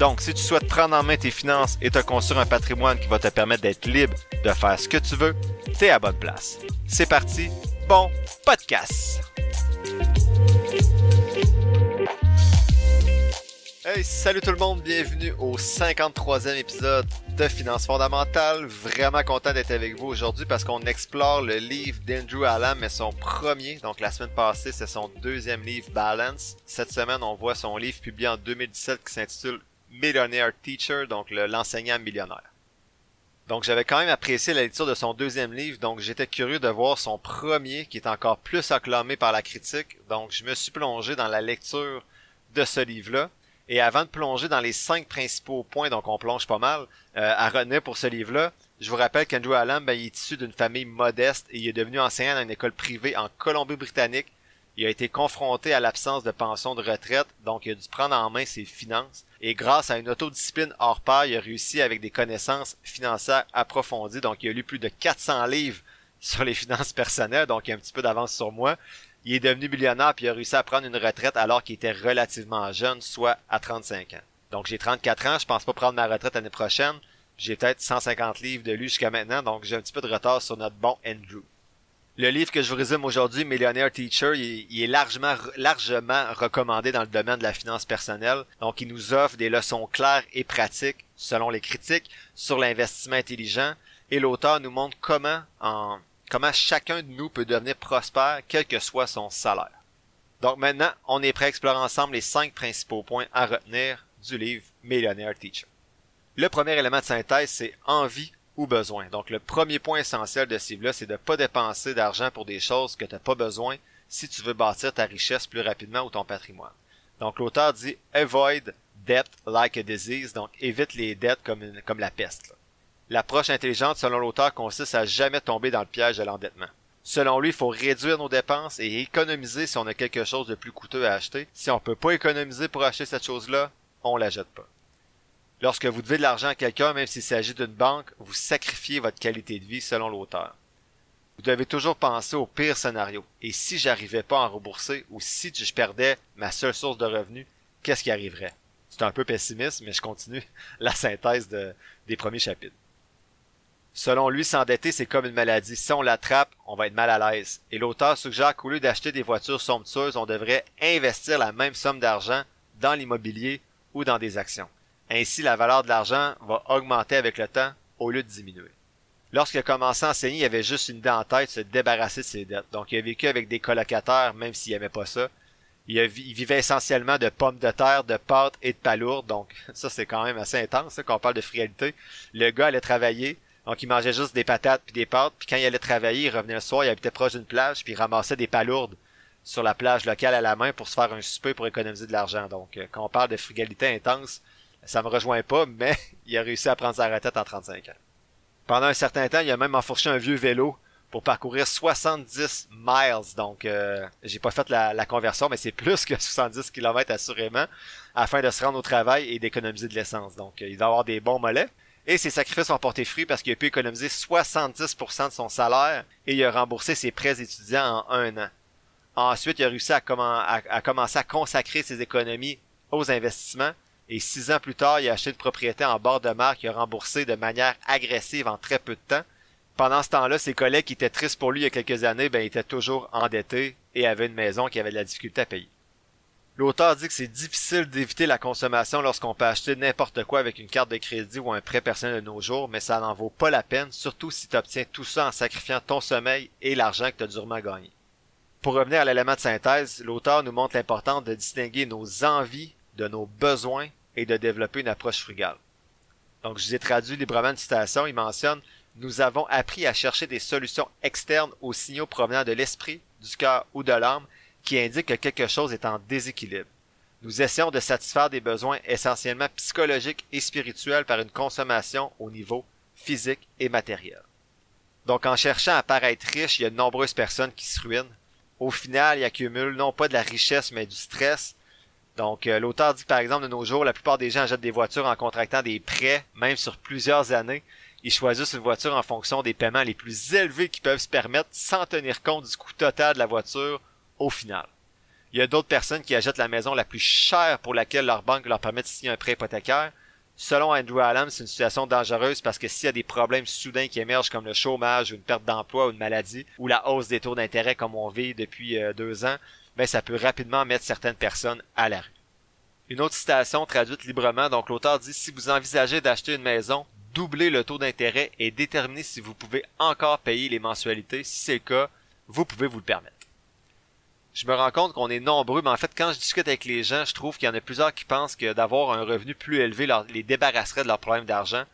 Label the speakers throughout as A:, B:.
A: Donc, si tu souhaites prendre en main tes finances et te construire un patrimoine qui va te permettre d'être libre de faire ce que tu veux, t'es à bonne place. C'est parti, bon podcast! Hey, salut tout le monde, bienvenue au 53e épisode de Finances fondamentales. Vraiment content d'être avec vous aujourd'hui parce qu'on explore le livre d'Andrew Allen, mais son premier. Donc la semaine passée, c'est son deuxième livre Balance. Cette semaine, on voit son livre publié en 2017 qui s'intitule Millionaire Teacher, donc l'enseignant millionnaire. Donc j'avais quand même apprécié la lecture de son deuxième livre, donc j'étais curieux de voir son premier qui est encore plus acclamé par la critique. Donc je me suis plongé dans la lecture de ce livre-là. Et avant de plonger dans les cinq principaux points, donc on plonge pas mal, euh, à retenir pour ce livre-là, je vous rappelle qu'Andrew Allen, ben, il est issu d'une famille modeste et il est devenu enseignant dans une école privée en Colombie-Britannique. Il a été confronté à l'absence de pension de retraite, donc il a dû prendre en main ses finances. Et grâce à une autodiscipline hors pair, il a réussi avec des connaissances financières approfondies. Donc il a lu plus de 400 livres sur les finances personnelles, donc il a un petit peu d'avance sur moi il est devenu millionnaire puis il a réussi à prendre une retraite alors qu'il était relativement jeune, soit à 35 ans. Donc j'ai 34 ans, je pense pas prendre ma retraite l'année prochaine. J'ai peut-être 150 livres de lu jusqu'à maintenant, donc j'ai un petit peu de retard sur notre bon Andrew. Le livre que je vous résume aujourd'hui, Millionaire Teacher, il, est largement, largement recommandé dans le domaine de la finance personnelle. Donc, il nous offre des leçons claires et pratiques, selon les critiques, sur l'investissement intelligent. Et l'auteur nous montre comment, en comment chacun de nous peut devenir prospère quel que soit son salaire. Donc maintenant, on est prêt à explorer ensemble les cinq principaux points à retenir du livre Millionaire Teacher. Le premier élément de synthèse, c'est envie Donc le premier point essentiel de ce livre-là, c'est de ne pas dépenser d'argent pour des choses que tu n'as pas besoin si tu veux bâtir ta richesse plus rapidement ou ton patrimoine. Donc l'auteur dit avoid debt like a disease, donc évite les dettes comme, la peste. L'approche intelligente, selon l'auteur, consiste à jamais tomber dans le piège de l'endettement. Selon lui, il faut réduire nos dépenses et économiser si on a quelque chose de plus coûteux à acheter. Si on peut pas économiser pour acheter cette chose-là, on la jette pas. Lorsque vous devez de l'argent à quelqu'un, même s'il s'agit d'une banque, vous sacrifiez votre qualité de vie selon l'auteur. Vous devez toujours penser au pire scénario. Et si j'arrivais pas à en rembourser ou si je perdais ma seule source de revenus, qu'est-ce qui arriverait? C'est un peu pessimiste, mais je continue la synthèse des premiers chapitres. Selon lui, s'endetter, c'est comme une maladie. Si on l'attrape, on va être mal à l'aise. Et l'auteur suggère qu'au lieu d'acheter des voitures somptueuses, on devrait investir la même somme d'argent dans l'immobilier ou dans des actions. Ainsi, la valeur de l'argent va augmenter avec le temps au lieu de diminuer. Lorsqu'il a commencé à enseigner, il avait juste une idée en tête, se débarrasser de ses dettes. Donc, il a vécu avec des colocataires, même s'il aimait pas ça. Il, vivait essentiellement de pommes de terre, de pâtes et de palourdes. Donc, ça, c'est quand même assez intense, quand on parle de frugalité. Le gars allait travailler, donc il mangeait juste des patates puis des pâtes, puis quand il allait travailler, il revenait le soir, il habitait proche d'une plage, puis il ramassait des palourdes sur la plage locale à la main pour se faire un souper pour économiser de l'argent. Donc euh, quand on parle de frugalité intense, ça me rejoint pas, mais il a réussi à prendre sa retraite en 35 ans. Pendant un certain temps, il a même enfourché un vieux vélo pour parcourir 70 miles. Donc, euh, j'ai pas fait la, conversion, mais c'est plus que 70 km assurément, afin de se rendre au travail et d'économiser de l'essence. Donc, euh, il va avoir des bons mollets. Et ses sacrifices ont porté fruit parce qu'il a pu économiser 70% de son salaire et il a remboursé ses prêts étudiants en un an. Ensuite, il a réussi à, commencer à consacrer ses économies aux investissements et six ans plus tard, il a acheté une propriété en bord de mer qu'il a remboursé de manière agressive en très peu de temps. Pendant ce temps-là, ses collègues qui étaient tristes pour lui il y a quelques années, ben, étaient toujours endettés et avaient une maison qui avait de la difficulté à payer. L'auteur dit que c'est difficile d'éviter la consommation lorsqu'on peut acheter n'importe quoi avec une carte de crédit ou un prêt personnel de nos jours, mais ça n'en vaut pas la peine, surtout si tu obtiens tout ça en sacrifiant ton sommeil et l'argent que tu as durement gagné. Pour revenir à l'élément de synthèse, l'auteur nous montre l'importance de distinguer nos envies de nos besoins et de développer une approche frugale. Donc, je vous ai traduit librement une citation. Il mentionne Nous avons appris à chercher des solutions externes aux signaux provenant de l'esprit, du cœur ou de l'âme qui indique que quelque chose est en déséquilibre. Nous essayons de satisfaire des besoins essentiellement psychologiques et spirituels par une consommation au niveau physique et matérielle. Donc en cherchant à paraître riche, il y a de nombreuses personnes qui se ruinent. Au final, ils accumulent non pas de la richesse, mais du stress. Donc euh, l'auteur dit par exemple de nos jours, la plupart des gens achètent des voitures en contractant des prêts, même sur plusieurs années. Ils choisissent une voiture en fonction des paiements les plus élevés qu'ils peuvent se permettre sans tenir compte du coût total de la voiture au final. Il y a d'autres personnes qui achètent la maison la plus chère pour laquelle leur banque leur permet de signer un prêt hypothécaire. Selon Andrew Allam, c'est une situation dangereuse parce que s'il y a des problèmes soudains qui émergent comme le chômage, ou une perte d'emploi ou une maladie, ou la hausse des taux d'intérêt comme on vit depuis euh, deux ans, ça peut rapidement mettre certaines personnes à la rue. Une autre citation traduite librement, donc l'auteur dit si vous envisagez d'acheter une maison, doublez le taux d'intérêt et déterminez si vous pouvez encore payer les mensualités. Si c'est le cas, vous pouvez vous le permettre je me rends compte qu'on est nombreux, mais en fait, quand je discute avec les gens, je trouve qu'il y en a plusieurs qui pensent que d'avoir un revenu plus élevé les débarrasserait de leurs problèmes d'argent.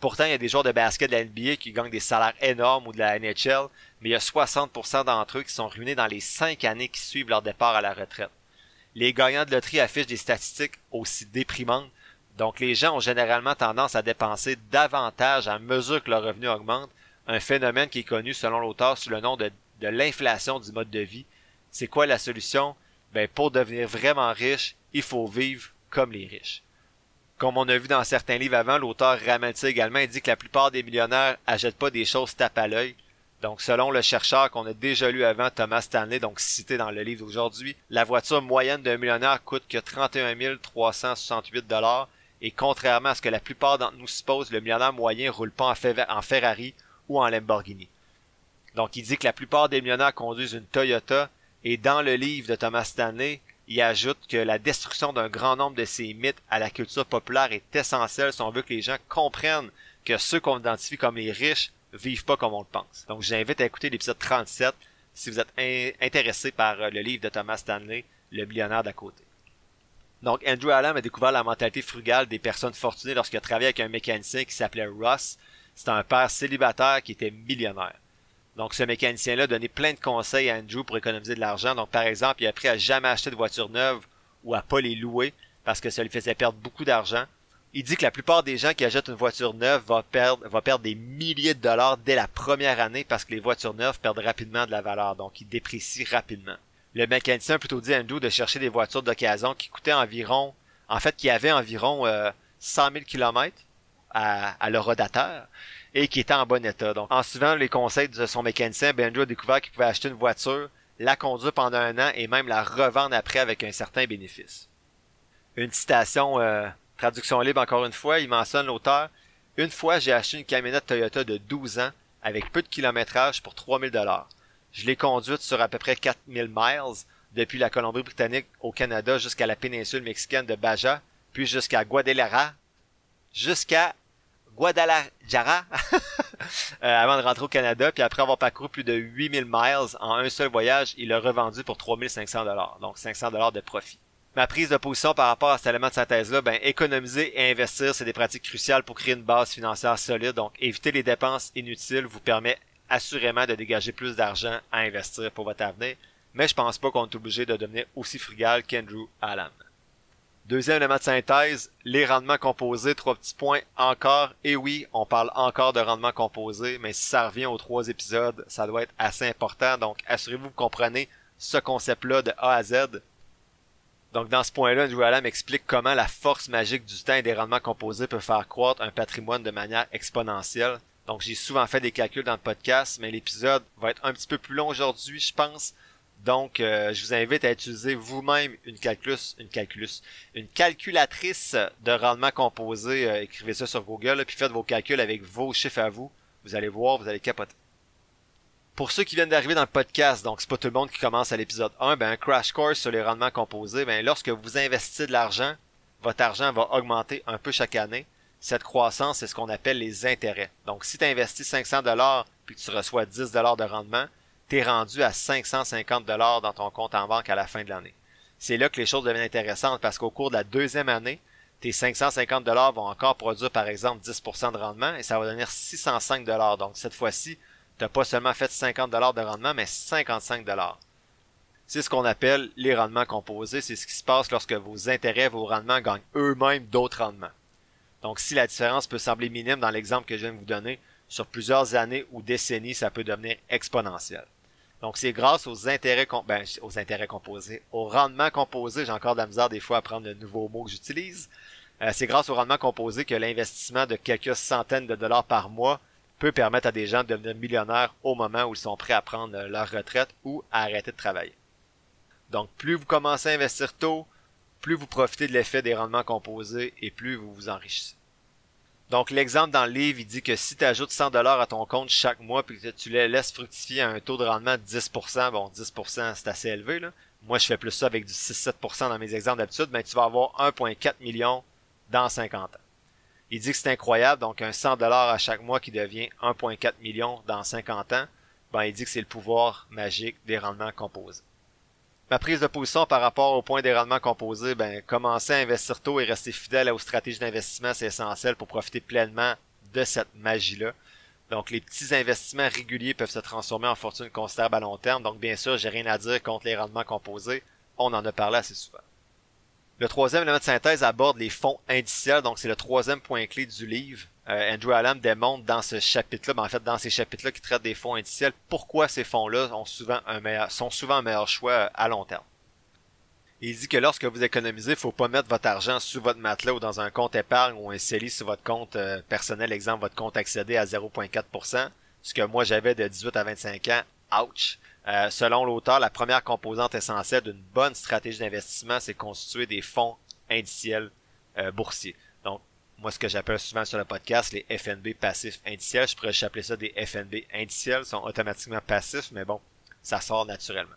A: Pourtant, il y a des joueurs de basket de la NBA qui gagnent des salaires énormes ou de la NHL, mais il y a 60% d'entre eux qui sont ruinés dans les 5 années qui suivent leur départ à la retraite. Les gagnants de loterie affichent des statistiques aussi déprimantes, donc les gens ont généralement tendance à dépenser davantage à mesure que leur revenu augmente, un phénomène qui est connu selon l'auteur sous le nom de l'inflation du mode de vie, c'est quoi la solution? Ben, pour devenir vraiment riche, il faut vivre comme les riches. Comme on a vu dans certains livres avant, l'auteur ramène également, il dit que la plupart des millionnaires achètent pas des choses tape à l'œil. Donc, selon le chercheur qu'on a déjà lu avant, Thomas Stanley, donc cité dans le livre d'aujourd'hui, la voiture moyenne d'un millionnaire coûte que 31 368 dollars. Et contrairement à ce que la plupart d'entre nous supposent, le millionnaire moyen roule pas en Ferrari ou en Lamborghini. Donc, il dit que la plupart des millionnaires conduisent une Toyota et dans le livre de Thomas Stanley, il ajoute que la destruction d'un grand nombre de ces mythes à la culture populaire est essentielle si on veut que les gens comprennent que ceux qu'on identifie comme les riches vivent pas comme on le pense. Donc j'invite à écouter l'épisode 37 si vous êtes intéressé par euh, le livre de Thomas Stanley, Le millionnaire d'à côté. Donc Andrew Allen a découvert la mentalité frugale des personnes fortunées lorsqu'il a travaillé avec un mécanicien qui s'appelait Ross. C'était un père célibataire qui était millionnaire. Donc, ce mécanicien-là donné plein de conseils à Andrew pour économiser de l'argent. Donc, par exemple, il a appris à jamais acheter de voitures neuves ou à pas les louer parce que ça lui faisait perdre beaucoup d'argent. Il dit que la plupart des gens qui achètent une voiture neuve vont perdre, perdre des milliers de dollars dès la première année parce que les voitures neuves perdent rapidement de la valeur. Donc, ils déprécient rapidement. Le mécanicien a plutôt dit à Andrew de chercher des voitures d'occasion qui coûtaient environ, en fait, qui avaient environ euh, 100 000 km à, à le rodateur et qui était en bon état. Donc, en suivant les conseils de son mécanicien, Benjo a découvert qu'il pouvait acheter une voiture, la conduire pendant un an et même la revendre après avec un certain bénéfice. Une citation, euh, traduction libre encore une fois, il mentionne l'auteur. Une fois, j'ai acheté une camionnette Toyota de 12 ans avec peu de kilométrage pour 3000 dollars. Je l'ai conduite sur à peu près 4000 miles depuis la Colombie-Britannique au Canada jusqu'à la péninsule mexicaine de Baja, puis jusqu'à Guadalajara, jusqu'à Guadalajara euh, avant de rentrer au Canada, puis après avoir parcouru plus de 8000 miles en un seul voyage, il l'a revendu pour 3500 dollars, donc 500 dollars de profit. Ma prise de position par rapport à cet élément de synthèse-là, ben, économiser et investir, c'est des pratiques cruciales pour créer une base financière solide. Donc, éviter les dépenses inutiles vous permet assurément de dégager plus d'argent à investir pour votre avenir. Mais je pense pas qu'on est obligé de devenir aussi frugal qu'Andrew Allen. Deuxième élément de synthèse, les rendements composés, trois petits points encore. Et oui, on parle encore de rendements composés, mais si ça revient aux trois épisodes, ça doit être assez important. Donc, assurez-vous que vous comprenez ce concept-là de A à Z. Donc, dans ce point-là, Andrew Allam explique comment la force magique du temps et des rendements composés peut faire croître un patrimoine de manière exponentielle. Donc, j'ai souvent fait des calculs dans le podcast, mais l'épisode va être un petit peu plus long aujourd'hui, je pense. Donc, euh, je vous invite à utiliser vous-même une calculus, une calculus, une calculatrice de rendement composé. Euh, écrivez ça sur Google, puis faites vos calculs avec vos chiffres à vous. Vous allez voir, vous allez capoter. Pour ceux qui viennent d'arriver dans le podcast, donc c'est pas tout le monde qui commence à l'épisode 1, ben un crash course sur les rendements composés, ben lorsque vous investissez de l'argent, votre argent va augmenter un peu chaque année. Cette croissance, c'est ce qu'on appelle les intérêts. Donc, si tu investis 500 dollars puis que tu reçois 10 dollars de rendement, t'es rendu à 550 dollars dans ton compte en banque à la fin de l'année. C'est là que les choses deviennent intéressantes parce qu'au cours de la deuxième année, tes 550 dollars vont encore produire par exemple 10% de rendement et ça va devenir 605 dollars. Donc cette fois-ci, t'as pas seulement fait 50 dollars de rendement, mais 55 dollars. C'est ce qu'on appelle les rendements composés. C'est ce qui se passe lorsque vos intérêts, vos rendements gagnent eux-mêmes d'autres rendements. Donc si la différence peut sembler minime dans l'exemple que je viens de vous donner, sur plusieurs années ou décennies, ça peut devenir exponentiel. Donc c'est grâce aux intérêts, ben, aux intérêts composés, au rendement composé, j'ai encore de la misère des fois à prendre le nouveau mot que j'utilise. Euh, c'est grâce au rendement composé que l'investissement de quelques centaines de dollars par mois peut permettre à des gens de devenir millionnaires au moment où ils sont prêts à prendre leur retraite ou à arrêter de travailler. Donc plus vous commencez à investir tôt, plus vous profitez de l'effet des rendements composés et plus vous vous enrichissez. Donc l'exemple dans le livre, il dit que si tu ajoutes 100 dollars à ton compte chaque mois puis que tu les laisses fructifier à un taux de rendement de 10%, bon 10% c'est assez élevé là. Moi je fais plus ça avec du 6-7% dans mes exemples d'habitude, mais tu vas avoir 1.4 million dans 50 ans. Il dit que c'est incroyable, donc un 100 dollars à chaque mois qui devient 1.4 million dans 50 ans, ben il dit que c'est le pouvoir magique des rendements composés. Ma prise de position par rapport au point des rendements composés, ben commencer à investir tôt et rester fidèle aux stratégies d'investissement, c'est essentiel pour profiter pleinement de cette magie-là. Donc les petits investissements réguliers peuvent se transformer en fortune considérable à long terme. Donc bien sûr, j'ai rien à dire contre les rendements composés. On en a parlé assez souvent. Le troisième élément de synthèse aborde les fonds indiciels, donc c'est le troisième point clé du livre. Euh, Andrew Allen démontre dans ce chapitre-là, ben en fait dans ces chapitres-là qui traitent des fonds indiciels, pourquoi ces fonds-là souvent sont souvent un meilleur choix euh, à long terme. Il dit que lorsque vous économisez, il faut pas mettre votre argent sous votre matelas ou dans un compte épargne ou un CELI sur votre compte euh, personnel, exemple votre compte accédé à 0.4%, ce que moi j'avais de 18 à 25 ans, ouch. Euh, selon l'auteur, la première composante essentielle d'une bonne stratégie d'investissement, c'est constituer des fonds indiciels euh, boursiers. Donc, moi, ce que j'appelle souvent sur le podcast, les FNB passifs indiciels, je pourrais appeler ça des FNB indiciels, sont automatiquement passifs, mais bon, ça sort naturellement.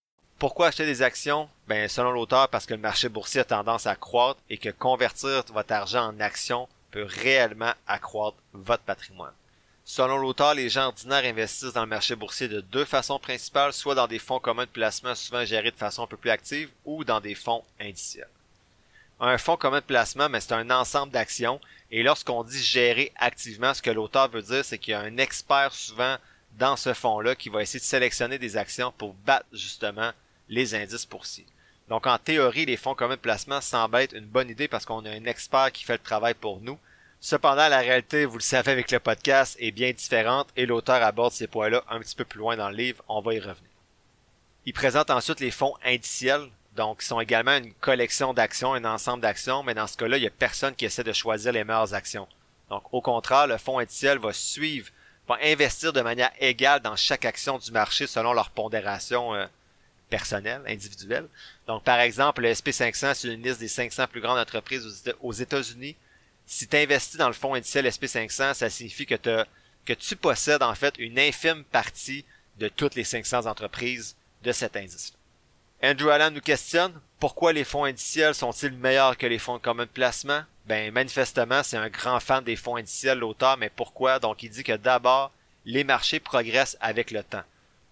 A: Pourquoi acheter des actions? Ben, selon l'auteur, parce que le marché boursier a tendance à croître et que convertir votre argent en actions peut réellement accroître votre patrimoine. Selon l'auteur, les gens ordinaires investissent dans le marché boursier de deux façons principales, soit dans des fonds communs de placement souvent gérés de façon un peu plus active ou dans des fonds indiciels. Un fonds commun de placement, mais c'est un ensemble d'actions et lorsqu'on dit gérer activement, ce que l'auteur veut dire, c'est qu'il y a un expert souvent dans ce fonds-là qui va essayer de sélectionner des actions pour battre justement les indices boursiers. Donc en théorie, les fonds communs de placement semblent être une bonne idée parce qu'on a un expert qui fait le travail pour nous. Cependant, la réalité, vous le savez avec le podcast, est bien différente et l'auteur aborde ces points-là un petit peu plus loin dans le livre, on va y revenir. Il présente ensuite les fonds indiciels, donc qui sont également une collection d'actions, un ensemble d'actions, mais dans ce cas-là, il n'y a personne qui essaie de choisir les meilleures actions. Donc au contraire, le fonds indiciel va suivre, va investir de manière égale dans chaque action du marché selon leur pondération euh, personnel, individuel. Donc, par exemple, le SP500, c'est une liste des 500 plus grandes entreprises aux États-Unis. Si tu investis dans le fonds indiciel SP500, ça signifie que, que tu possèdes en fait une infime partie de toutes les 500 entreprises de cet indice. Andrew Allen nous questionne pourquoi les fonds indiciels sont-ils meilleurs que les fonds de commun de placement? Ben manifestement, c'est un grand fan des fonds indiciels l'auteur, mais pourquoi? Donc il dit que d'abord, les marchés progressent avec le temps.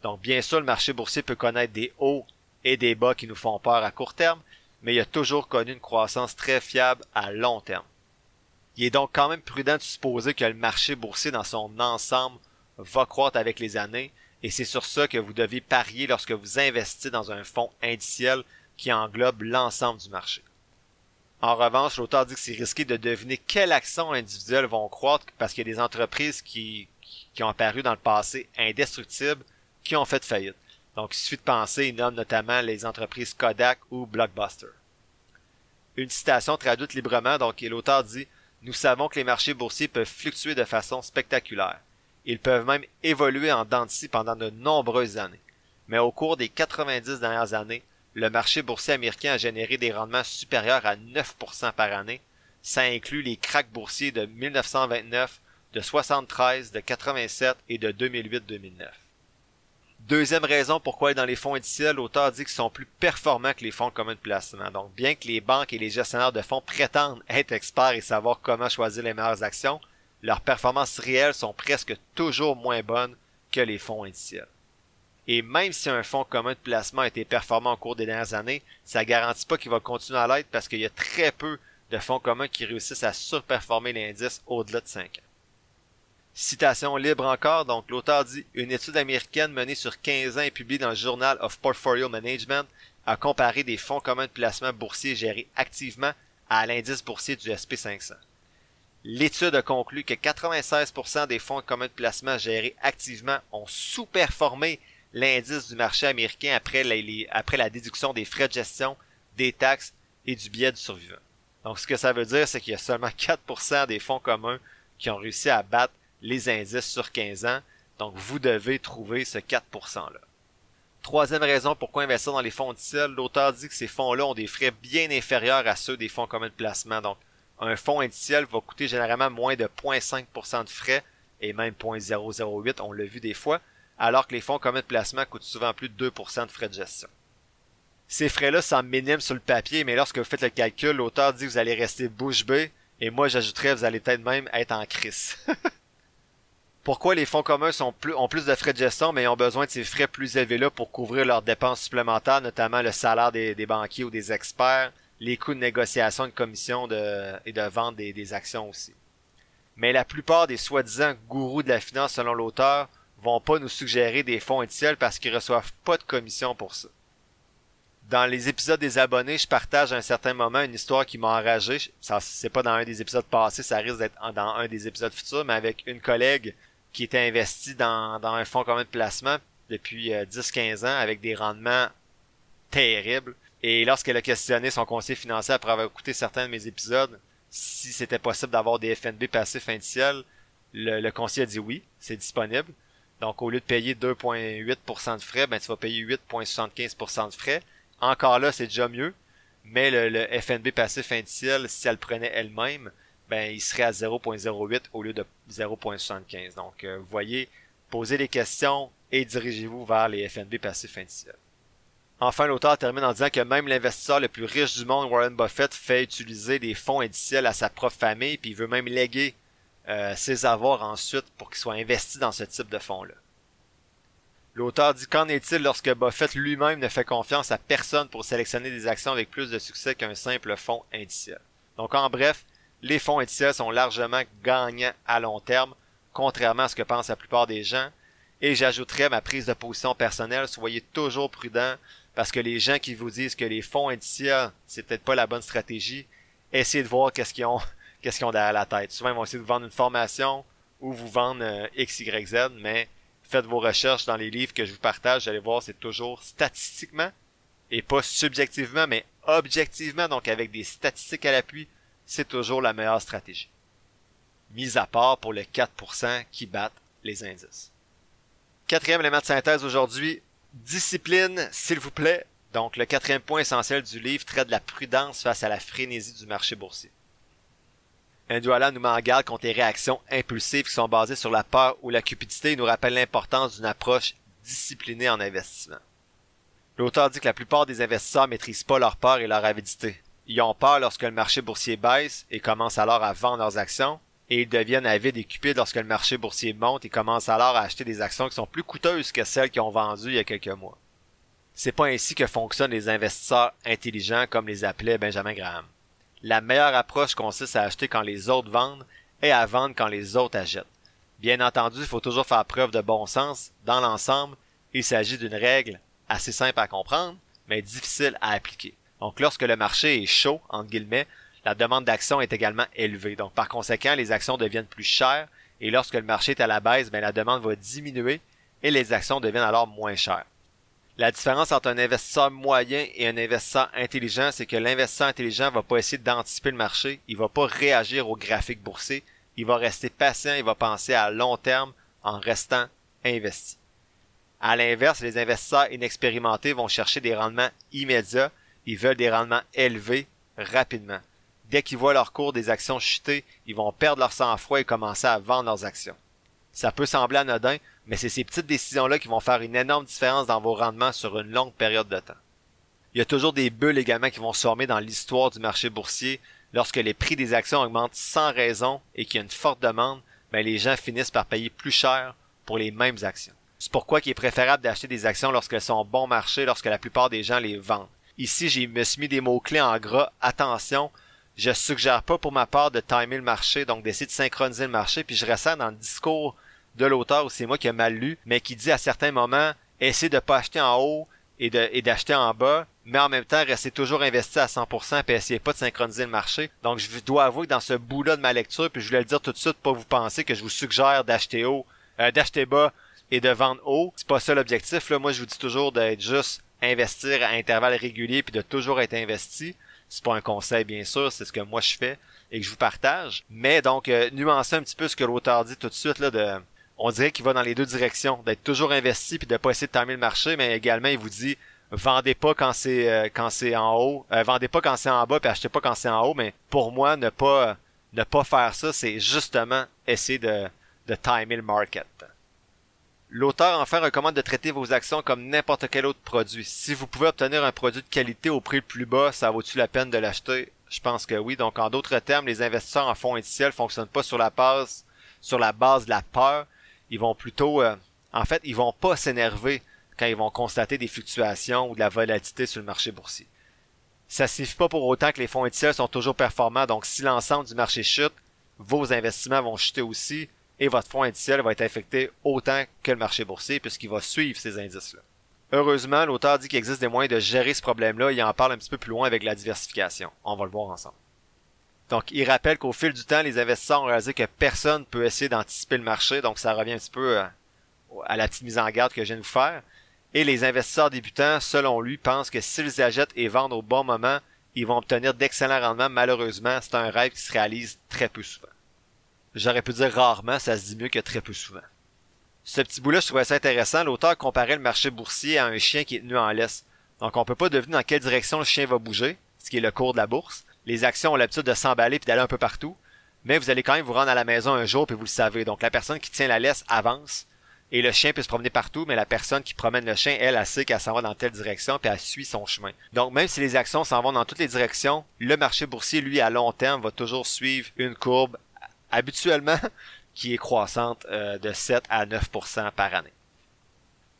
A: Donc bien sûr, le marché boursier peut connaître des hauts et des bas qui nous font peur à court terme, mais il a toujours connu une croissance très fiable à long terme. Il est donc quand même prudent de supposer que le marché boursier dans son ensemble va croître avec les années, et c'est sur ça que vous devez parier lorsque vous investissez dans un fonds indiciel qui englobe l'ensemble du marché. En revanche, l'auteur dit que c'est risqué de deviner quelles actions individuelles vont croître parce qu'il y a des entreprises qui, qui ont apparu dans le passé indestructibles qui ont fait faillite. Donc, il suffit de penser, il nomme notamment les entreprises Kodak ou Blockbuster. Une citation traduite librement, donc l'auteur dit Nous savons que les marchés boursiers peuvent fluctuer de façon spectaculaire. Ils peuvent même évoluer en dents pendant de nombreuses années. Mais au cours des 90 dernières années, le marché boursier américain a généré des rendements supérieurs à 9% par année. Ça inclut les cracks boursiers de 1929, de 73, de 87 et de 2008-2009. Deuxième raison pourquoi dans les fonds indiciels, l'auteur dit qu'ils sont plus performants que les fonds communs de placement. Donc, bien que les banques et les gestionnaires de fonds prétendent être experts et savoir comment choisir les meilleures actions, leurs performances réelles sont presque toujours moins bonnes que les fonds indiciels. Et même si un fonds commun de placement a été performant au cours des dernières années, ça garantit pas qu'il va continuer à l'être parce qu'il y a très peu de fonds communs qui réussissent à surperformer l'indice au-delà de 5 ans. Citation libre encore, donc l'auteur dit Une étude américaine menée sur 15 ans et publiée dans le Journal of Portfolio Management a comparé des fonds communs de placement boursiers gérés activement à l'indice boursier du SP500. L'étude a conclu que 96% des fonds communs de placement gérés activement ont sous-performé l'indice du marché américain après la, après la déduction des frais de gestion, des taxes et du biais du survivant. Donc ce que ça veut dire, c'est qu'il y a seulement 4% des fonds communs qui ont réussi à battre les indices sur 15 ans. Donc, vous devez trouver ce 4%-là. Troisième raison pourquoi investir dans les fonds indiciels, l'auteur dit que ces fonds-là ont des frais bien inférieurs à ceux des fonds communs de placement. Donc, un fonds indiciel va coûter généralement moins de 0.5% de frais et même 0.008, on l'a vu des fois, alors que les fonds communs de placement coûtent souvent plus de 2% de frais de gestion. Ces frais-là sont minimes sur le papier, mais lorsque vous faites le calcul, l'auteur dit que vous allez rester bouche bée, et moi j'ajouterais vous allez peut-être même être en crise. pourquoi les fonds communs ont plus de frais de gestion, mais ont besoin de ces frais plus élevés-là pour couvrir leurs dépenses supplémentaires, notamment le salaire des, banquiers ou des experts, les coûts de négociation de commission et de vente des, des actions aussi. Mais la plupart des soi-disant gourous de la finance, selon l'auteur, vont pas nous suggérer des fonds indiciels parce qu'ils reçoivent pas de commission pour ça. Dans les épisodes des abonnés, je partage à un certain moment une histoire qui m'a enragé. Ça, c'est pas dans un des épisodes passés, ça risque d'être dans un des épisodes futurs, mais avec une collègue qui était investi dans, dans un fonds commun de placement depuis 10-15 euh, ans avec des rendements terribles. Et lorsqu'elle a questionné son conseiller financier après avoir écouté certains de mes épisodes, si c'était possible d'avoir des FNB passifs indiciels, le, le conseiller a dit oui, c'est disponible. Donc au lieu de payer 2,8% de frais, ben tu vas payer 8,75% de frais. Encore là, c'est déjà mieux. Mais le, FNB passif indiciel, si elle le prenait elle-même, ben il serait à 0.08 au lieu de 0.75. Donc euh, vous voyez, posez les questions et dirigez-vous vers les FNB passifs indiciels. Enfin, l'auteur termine en disant que même l'investisseur le plus riche du monde, Warren Buffett, fait utiliser des fonds indiciels à sa propre famille, puis il veut même léguer euh, ses avoirs ensuite pour qu'ils soient investis dans ce type de fonds-là. L'auteur dit qu'en est-il lorsque Buffett lui-même ne fait confiance à personne pour sélectionner des actions avec plus de succès qu'un simple fonds indiciel? Donc en bref, les fonds indiciels sont largement gagnants à long terme, contrairement à ce que pensent la plupart des gens. Et j'ajouterais ma prise de position personnelle, soyez toujours prudent, parce que les gens qui vous disent que les fonds indiciels, c'est peut-être pas la bonne stratégie, essayez de voir qu'est-ce qu'ils ont, qu'est-ce derrière la tête. Souvent, ils vont essayer de vous vendre une formation ou vous vendre euh, X, Y, mais faites vos recherches dans les livres que je vous partage, vous allez voir, c'est toujours statistiquement, et pas subjectivement, mais objectivement, donc avec des statistiques à l'appui, c'est toujours la meilleure stratégie. Mis à part pour les 4% qui battent les indices. Quatrième élément de synthèse aujourd'hui, discipline, s'il vous plaît. Donc, le quatrième point essentiel du livre traite de la prudence face à la frénésie du marché boursier. Allen nous met en garde contre les réactions impulsives qui sont basées sur la peur ou la cupidité et nous rappelle l'importance d'une approche disciplinée en investissement. L'auteur dit que la plupart des investisseurs maîtrisent pas leur peur et leur avidité. Ils ont peur lorsque le marché boursier baisse et commencent alors à vendre leurs actions, et ils deviennent avides et cupides lorsque le marché boursier monte et commencent alors à acheter des actions qui sont plus coûteuses que celles qu'ils ont vendues il y a quelques mois. C'est pas ainsi que fonctionnent les investisseurs intelligents comme les appelait Benjamin Graham. La meilleure approche consiste à acheter quand les autres vendent et à vendre quand les autres achètent. Bien entendu, il faut toujours faire preuve de bon sens. Dans l'ensemble, il s'agit d'une règle assez simple à comprendre, mais difficile à appliquer. Donc lorsque le marché est chaud, entre guillemets, la demande d'actions est également élevée. Donc par conséquent, les actions deviennent plus chères et lorsque le marché est à la baisse, ben, la demande va diminuer et les actions deviennent alors moins chères. La différence entre un investisseur moyen et un investisseur intelligent, c'est que l'investisseur intelligent va pas essayer d'anticiper le marché, il va pas réagir au graphique boursier, il va rester patient, il va penser à long terme en restant investi. À l'inverse, les investisseurs inexpérimentés vont chercher des rendements immédiats ils veulent des rendements élevés rapidement. Dès qu'ils voient leur cours des actions chuter, ils vont perdre leur sang-froid et commencer à vendre leurs actions. Ça peut sembler anodin, mais c'est ces petites décisions-là qui vont faire une énorme différence dans vos rendements sur une longue période de temps. Il y a toujours des bulles également qui vont se former dans l'histoire du marché boursier. Lorsque les prix des actions augmentent sans raison et qu'il y a une forte demande, ben les gens finissent par payer plus cher pour les mêmes actions. C'est pourquoi il est préférable d'acheter des actions lorsqu'elles sont bon marché, lorsque la plupart des gens les vendent. Ici, j'ai me suis mis des mots-clés en gras. Attention, je suggère pas pour ma part de timer le marché, donc d'essayer de synchroniser le marché, puis je ressens dans le discours de l'auteur, ou c'est moi qui ai mal lu, mais qui dit à certains moments, essayez de pas acheter en haut et d'acheter en bas, mais en même temps, restez toujours investi à 100% puis essayez pas de synchroniser le marché. Donc, je dois avouer que dans ce bout-là de ma lecture, puis je voulais le dire tout de suite, pas vous penser que je vous suggère d'acheter haut, euh, d'acheter bas et de vendre haut. C'est pas ça l'objectif. Là, moi, je vous dis toujours d'être juste investir à intervalles réguliers puis de toujours être investi. C'est pas un conseil, bien sûr, c'est ce que moi je fais et que je vous partage. Mais donc, euh, nuancer un petit peu ce que l'auteur dit tout de suite, là, de, on dirait qu'il va dans les deux directions, d'être toujours investi puis de pas essayer de terminer le marché, mais également, il vous dit, vendez pas quand c'est euh, quand c'est en haut, euh, vendez pas quand c'est en bas puis achetez pas quand c'est en haut, mais pour moi, ne pas ne pas faire ça, c'est justement essayer de, de timer le market. L'auteur enfin recommande de traiter vos actions comme n'importe quel autre produit. Si vous pouvez obtenir un produit de qualité au prix le plus bas, ça vaut-tu la peine de l'acheter? Je pense que oui. Donc, en d'autres termes, les investisseurs en fonds indiciels fonctionnent pas sur la base, sur la base de la peur. Ils vont plutôt, euh, en fait, ils vont pas s'énerver quand ils vont constater des fluctuations ou de la volatilité sur le marché boursier. Ça signifie pas pour autant que les fonds indiciels sont toujours performants. Donc, si l'ensemble du marché chute, vos investissements vont chuter aussi et votre fonds indiciel va être affecté autant que le marché boursier puisqu'il va suivre ces indices-là. Heureusement, l'auteur dit qu'il existe des moyens de gérer ce problème-là. Il en parle un petit peu plus loin avec la diversification. On va le voir ensemble. Donc, il rappelle qu'au fil du temps, les investisseurs ont réalisé que personne ne peut essayer d'anticiper le marché. Donc, ça revient un petit peu euh, à la petite mise en garde que je viens de vous faire. Et les investisseurs débutants, selon lui, pensent que s'ils achètent et vendent au bon moment, ils vont obtenir d'excellents rendements. Malheureusement, c'est un rêve qui se réalise très peu souvent. J'aurais pu dire rarement, ça se dit mieux que très peu souvent. Ce petit bout-là, je trouvais ça intéressant. L'auteur comparait le marché boursier à un chien qui est tenu en laisse. Donc, on peut pas deviner dans quelle direction le chien va bouger, ce qui est le cours de la bourse. Les actions ont l'habitude de s'emballer puis d'aller un peu partout. Mais vous allez quand même vous rendre à la maison un jour puis vous le savez. Donc, la personne qui tient la laisse avance et le chien peut se promener partout, mais la personne qui promène le chien, elle, elle sait qu'elle s'en va dans telle direction, puis elle suit son chemin. Donc même si les actions s'en vont dans toutes les directions, le marché boursier, lui, à long terme, va toujours suivre une courbe habituellement qui est croissante euh, de 7 à 9% par année.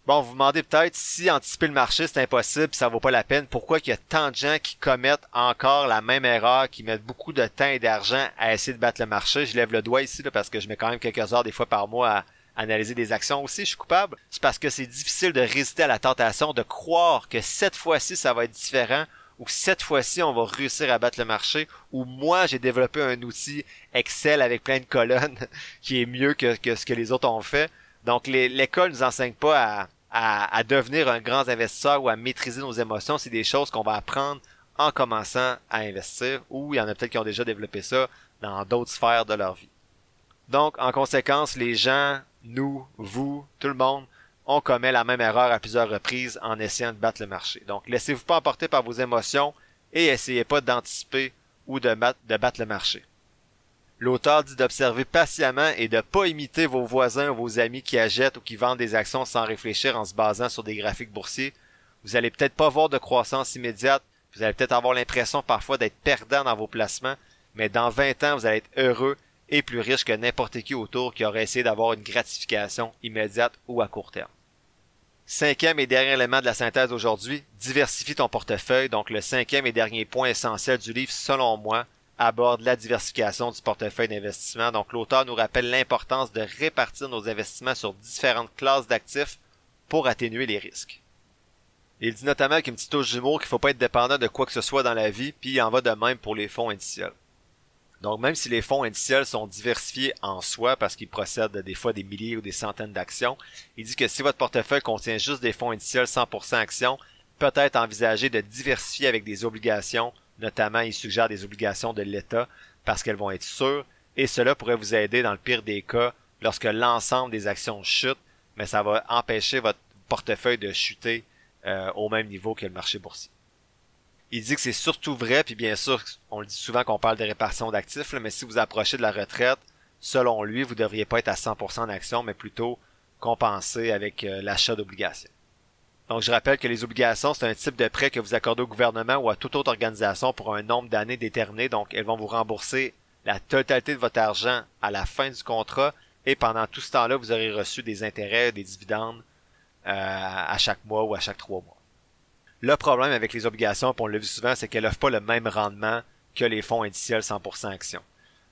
A: Bon, vous vous demandez peut-être si anticiper le marché c'est impossible, ça vaut pas la peine. Pourquoi qu'il y a tant de gens qui commettent encore la même erreur, qui mettent beaucoup de temps et d'argent à essayer de battre le marché? Je lève le doigt ici parce que je mets quand même quelques heures des fois par mois à analyser des actions aussi. Je suis coupable. C'est parce que c'est difficile de résister à la tentation de croire que cette fois-ci ça va être différent ou cette fois-ci on va réussir à battre le marché, ou moi j'ai développé un outil Excel avec plein de colonnes qui est mieux que, ce que les autres ont fait. Donc l'école nous enseigne pas à, à, devenir un grand investisseur ou à maîtriser nos émotions, c'est des choses qu'on va apprendre en commençant à investir, ou il y en a peut-être qui ont déjà développé ça dans d'autres sphères de leur vie. Donc en conséquence, les gens, nous, vous, tout le monde, on commet la même erreur à plusieurs reprises en essayant de battre le marché. Donc, laissez-vous pas emporter par vos émotions et essayez pas d'anticiper ou de battre, le marché. L'auteur dit d'observer patiemment et de pas imiter vos voisins ou vos amis qui achètent ou qui vendent des actions sans réfléchir en se basant sur des graphiques boursiers. Vous allez peut-être pas voir de croissance immédiate, vous allez peut-être avoir l'impression parfois d'être perdant dans vos placements, mais dans 20 ans, vous allez être heureux et plus riche que n'importe qui autour qui aurait essayé d'avoir une gratification immédiate ou à court terme. Cinquième et dernier élément de la synthèse aujourd'hui, diversifie ton portefeuille. Donc le cinquième et dernier point essentiel du livre, selon moi, aborde la diversification du portefeuille d'investissement. Donc l'auteur nous rappelle l'importance de répartir nos investissements sur différentes classes d'actifs pour atténuer les risques. Il dit notamment avec une petite touche d'humour qu'il faut pas être dépendant de quoi que ce soit dans la vie, puis il en va de même pour les fonds indiciels. Donc même si les fonds indiciels sont diversifiés en soi parce qu'ils procèdent des fois des milliers ou des centaines d'actions, il dit que si votre portefeuille contient juste des fonds indiciels 100% actions, peut-être envisager de diversifier avec des obligations, notamment il suggère des obligations de l'État parce qu'elles vont être sûres et cela pourrait vous aider dans le pire des cas lorsque l'ensemble des actions chutent, mais ça va empêcher votre portefeuille de chuter euh, au même niveau que le marché boursier. Il dit que c'est surtout vrai, puis bien sûr, on le dit souvent qu'on parle de répartition d'actifs, mais si vous approchez de la retraite, selon lui, vous devriez pas être à 100% en action, mais plutôt compenser avec euh, l'achat d'obligations. Donc, je rappelle que les obligations, c'est un type de prêt que vous accordez au gouvernement ou à toute autre organisation pour un nombre d'années déterminé. Donc, elles vont vous rembourser la totalité de votre argent à la fin du contrat et pendant tout ce temps-là, vous aurez reçu des intérêts, des dividendes euh, à chaque mois ou à chaque trois mois. Le problème avec les obligations, puis on l'a vu souvent, c'est qu'elles n'offrent pas le même rendement que les fonds indiciels 100% actions.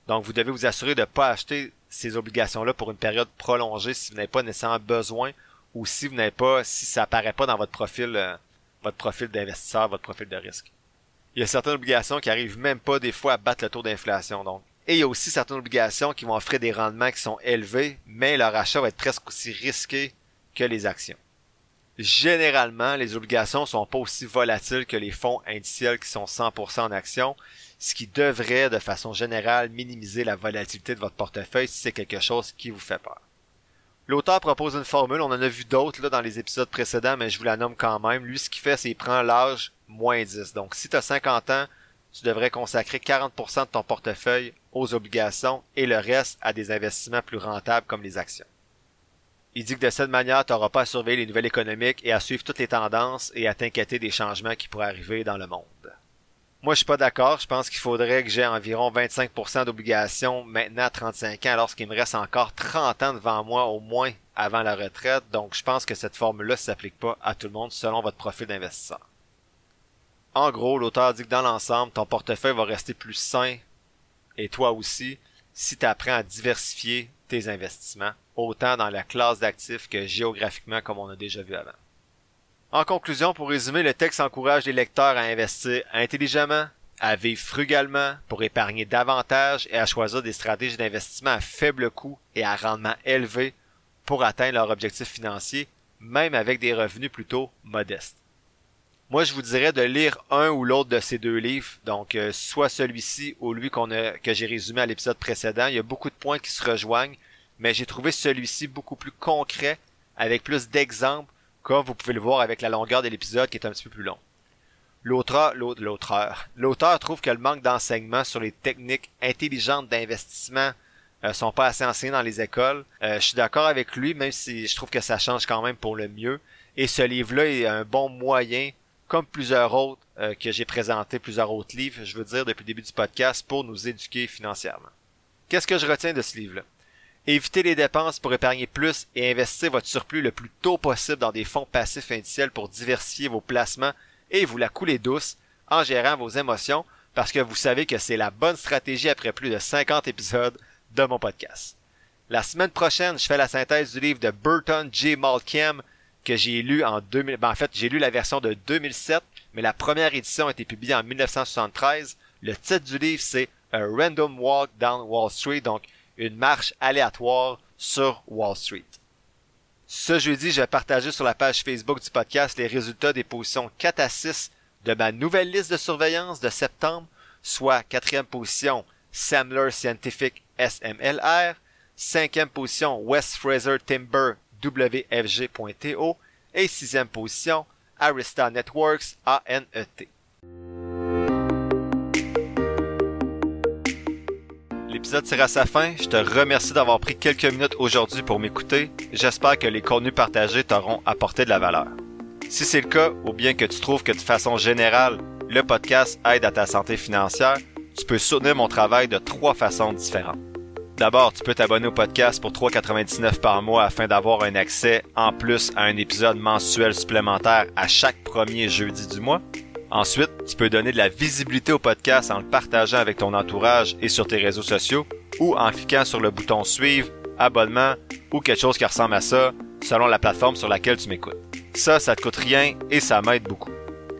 A: Donc, vous devez vous assurer de ne pas acheter ces obligations-là pour une période prolongée si vous n'avez pas nécessairement besoin ou si vous n'avez pas, si ça apparaît pas dans votre profil, euh, votre profil d'investisseur, votre profil de risque. Il y a certaines obligations qui arrivent même pas des fois à battre le taux d'inflation, donc. Et il y a aussi certaines obligations qui vont offrir des rendements qui sont élevés, mais leur achat va être presque aussi risqué que les actions. Généralement, les obligations sont pas aussi volatiles que les fonds indiciels qui sont 100% en actions, ce qui devrait, de façon générale, minimiser la volatilité de votre portefeuille si c'est quelque chose qui vous fait peur. L'auteur propose une formule, on en a vu d'autres là dans les épisodes précédents, mais je vous la nomme quand même. Lui, ce qu'il fait, c'est qu'il prend l'âge moins 10. Donc, si tu as 50 ans, tu devrais consacrer 40% de ton portefeuille aux obligations et le reste à des investissements plus rentables comme les actions. Il dit que de cette manière, tu n'auras pas à surveiller les nouvelles économiques et à suivre toutes les tendances et à t'inquiéter des changements qui pourraient arriver dans le monde. Moi, je suis pas d'accord. Je pense qu'il faudrait que j'ai environ 25% d'obligations maintenant à 35 ans, alors qu'il me reste encore 30 ans devant moi au moins avant la retraite. Donc, je pense que cette formule-là ne s'applique pas à tout le monde selon votre profil d'investisseur. En gros, l'auteur dit que dans l'ensemble, ton portefeuille va rester plus sain, et toi aussi, si tu apprends à diversifier tes investissements, autant dans la classe d'actifs que géographiquement comme on a déjà vu avant. En conclusion, pour résumer, le texte encourage les lecteurs à investir intelligemment, à vivre frugalement pour épargner davantage et à choisir des stratégies d'investissement à faible coût et à rendement élevé pour atteindre leur objectif financier, même avec des revenus plutôt modestes. Moi, je vous dirais de lire un ou l'autre de ces deux livres, donc euh, soit celui-ci ou lui qu'on a, que j'ai résumé à l'épisode précédent. Il y a beaucoup de points qui se rejoignent, mais j'ai trouvé celui-ci beaucoup plus concret, avec plus d'exemples comme vous pouvez le voir avec la longueur de l'épisode qui est un petit peu plus long. L'auteur, l'auteur, l'auteur trouve que le manque d'enseignement sur les techniques intelligentes d'investissement euh, sont pas assez enseignées dans les écoles. Euh, je suis d'accord avec lui, même si je trouve que ça change quand même pour le mieux. Et ce livre-là est un bon moyen, comme plusieurs autres euh, que j'ai présenté, plusieurs autres livres, je veux dire, depuis le début du podcast, pour nous éduquer financièrement. Qu'est-ce que je retiens de ce livre-là? Évitez les dépenses pour épargner plus et investir votre surplus le plus tôt possible dans des fonds passifs indiciels pour diversifier vos placements et vous la couler douce en gérant vos émotions parce que vous savez que c'est la bonne stratégie après plus de 50 épisodes de mon podcast. La semaine prochaine, je fais la synthèse du livre de Burton J. Malcolm que j'ai lu en 2000. Ben, en fait, j'ai lu la version de 2007, mais la première édition a été publiée en 1973. Le titre du livre, c'est A Random Walk Down Wall Street, donc une marche aléatoire sur Wall Street. Ce jeudi, je vais partager sur la page Facebook du podcast les résultats des positions 4 à 6 de ma nouvelle liste de surveillance de septembre, soit quatrième position Samler Scientific SMLR, cinquième position West Fraser Timber WFG.TO et sixième position Arista Networks ANET. L'épisode tire à sa fin. Je te remercie d'avoir pris quelques minutes aujourd'hui pour m'écouter. J'espère que les contenus partagés t'auront apporté de la valeur. Si c'est le cas, ou bien que tu trouves que de façon générale, le podcast aide à ta santé financière, tu peux soutenir mon travail de trois façons différentes. D'abord, tu peux t'abonner au podcast pour 3,99 par mois afin d'avoir un accès en plus à un épisode mensuel supplémentaire à chaque premier jeudi du mois. Ensuite, tu peux donner de la visibilité au podcast en le partageant avec ton entourage et sur tes réseaux sociaux ou en cliquant sur le bouton suivre, abonnement ou quelque chose qui ressemble à ça selon la plateforme sur laquelle tu m'écoutes. Ça, ça te coûte rien et ça m'aide beaucoup.